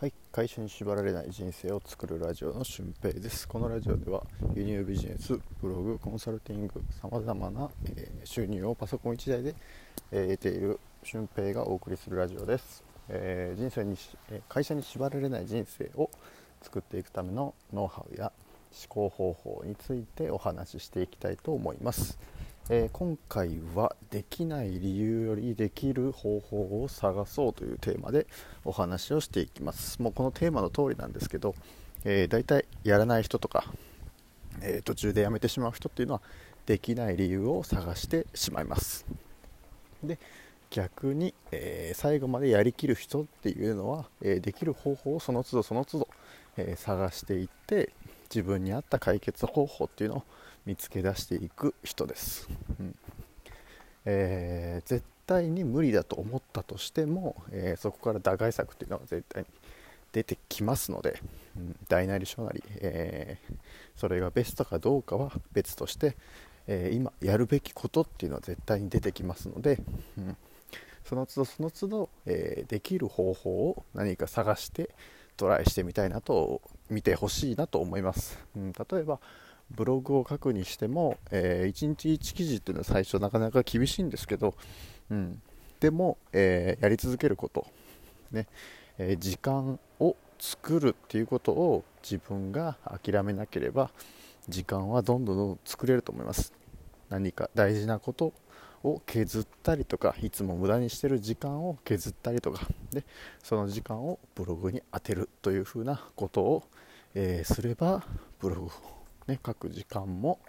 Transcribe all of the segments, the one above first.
はい会社に縛られない人生を作るラジオの俊平です。このラジオでは輸入ビジネスブログコンサルティングさまざまな、えー、収入をパソコン1台で、えー、得ている俊平がお送りするラジオです、えー、人生に会社に縛られない人生を作っていくためのノウハウや思考方法についてお話ししていきたいと思います。えー、今回はできない理由よりできる方法を探そうというテーマでお話をしていきます。もうこのテーマの通りなんですけど、えー、大体やらない人とか、えー、途中でやめてしまう人っていうのはできない理由を探してしまいます。で逆に、えー、最後までやりきる人っていうのは、えできる方法をその都度その都度、え探していって自分に合った解決方法っていうのを見つけ出していく人です、うん。えー、絶対に無理だと思ったとしても、えー、そこから打開策っていうのは絶対に出てきますので、うん、大なり小なり、えー、それがベストかどうかは別として、え今やるべきことっていうのは絶対に出てきますので、うん、その都度その都度、えできる方法を何か探してトライしてみたいなと見てほしいなと思います、うん、例えばブログを書くにしても、えー、1日1記事っていうのは最初なかなか厳しいんですけど、うん、でも、えー、やり続けること、ねえー、時間を作るっていうことを自分が諦めなければ時間はどんどんどんどん作れると思います。何か大事なことを削ったりとかいつも無駄にしてる時間を削ったりとかでその時間をブログに当てるというふうなことを、えー、すればブログをね、書く時間も、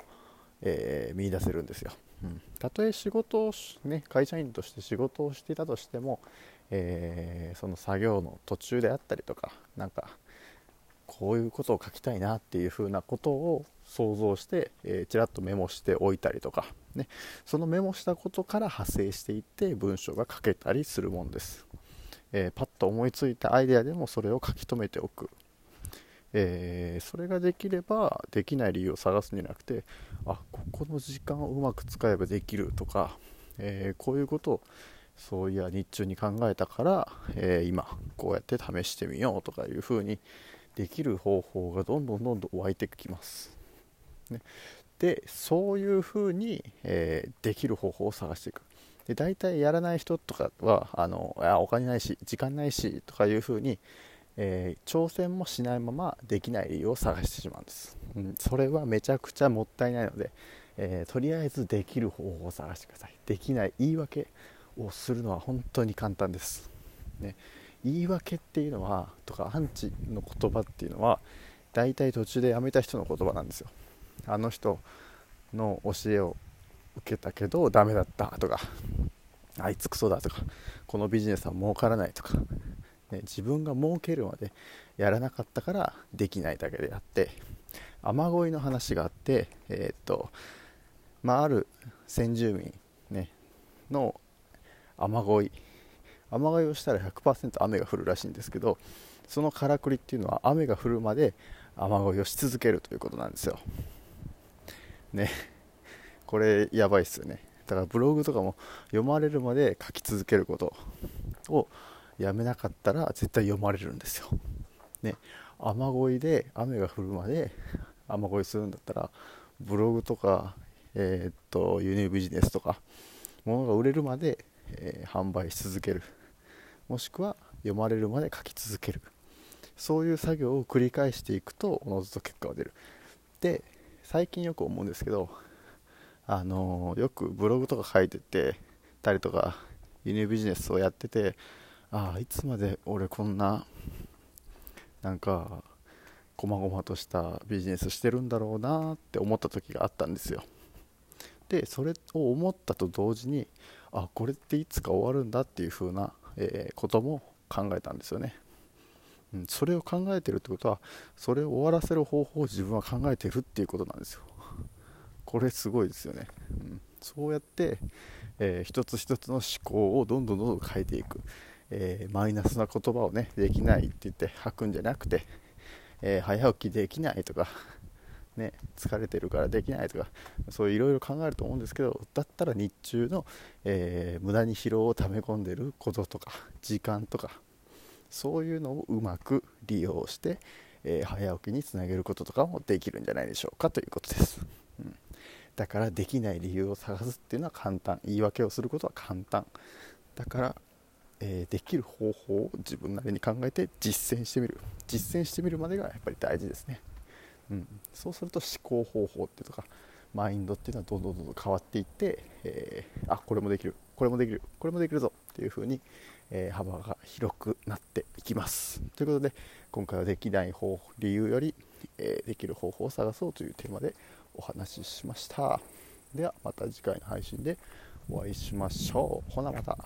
えー、見出せるんですよ。うん、たとえ仕事を、ね、会社員として仕事をしていたとしても、えー、その作業の途中であったりとかなんかこういうことを書きたいなっていうふうなことを想像して、えー、ちらっとメモしておいたりとか、ね、そのメモしたことから派生していって文章が書けたりするもんです、えー、パッと思いついたアイデアでもそれを書き留めておく。えー、それができればできない理由を探すんじゃなくてあここの時間をうまく使えばできるとか、えー、こういうことをそういや日中に考えたから、えー、今こうやって試してみようとかいうふうにできる方法がどんどんどんどん湧いてきます、ね、でそういうふうに、えできる方法を探していく。で大体やらない人とかはあのあお金ないし時間ないしとかいうふうにえー、挑戦もしないままできない理由を探してしまうんです、うん、それはめちゃくちゃもったいないので、えー、とりあえずできる方法を探してください。できない言い訳をするのは本当に簡単です、ね、言い訳っていうのはとかアンチの言葉っていうのは大体途中でやめた人の言葉なんですよ。あの人の教えを受けたけどダメだったとかあいつクソだとかこのビジネスは儲からないとかね、自分が儲けるまでやらなかったからできないだけであって雨乞いの話があって、えー、っとまあ、ある先住民、ね、の雨乞い雨乞いをしたら100%雨が降るらしいんですけどそのからくりっていうのは雨が降るまで雨乞いをし続けるということなんですよ。ね。これやばいっすよね。だからブログとかも読まれるまで書き続けることをやめなかったら絶対読まれるんですよ。ね、雨乞いで雨が降るまで雨乞いするんだったらブログとか、えー、っと輸入ビジネスとか物が売れるまで、えー、販売し続ける。もしくは読まれるまで書き続ける。そういう作業を繰り返していくとおのずと結果が出る。で最近よく思うんですけどあの、よくブログとか書いててたりとか輸入ビジネスをやっててああいつまで俺こんななんかこまごまとしたビジネスしてるんだろうなって思った時があったんですよ。でそれを思ったと同時にあこれっていつか終わるんだっていう風な、え、ことも考えたんですよね、うん、それを考えてるってことはそれを終わらせる方法を自分は考えてるっていうことなんですよ。これすごいですよね、うん、そうやって、えー、一つ一つの思考をどんどんどんどん変えていく。えー、マイナスな言葉をねできないって言って吐くんじゃなくて、えー、早起きできないとか、ね、疲れてるからできないとかそういういろいろ考えると思うんですけどだったら日中の、えー、無駄に疲労を溜め込んでることとか時間とか、そういうのをうまく利用して、えー、早起きにつなげることとかもできるんじゃないでしょうかということです、うん、だからできない理由を探すっていうのは簡単。言い訳をすることは簡単。だから、えー、できる方法を自分なりに考えて実践してみる。実践してみるまでがやっぱり大事ですね、うん、そうすると思考方法っていうとかマインドっていうのはどんどんどんどん変わっていって、えー、あこれもできる。これもできる。これもできるぞっていう風に、えー、幅が広くなっていきます。ということで今回はできない方理由より、えー、できる方法を探そうというテーマでお話ししました。ではまた次回の配信でお会いしましょう。ほなまた。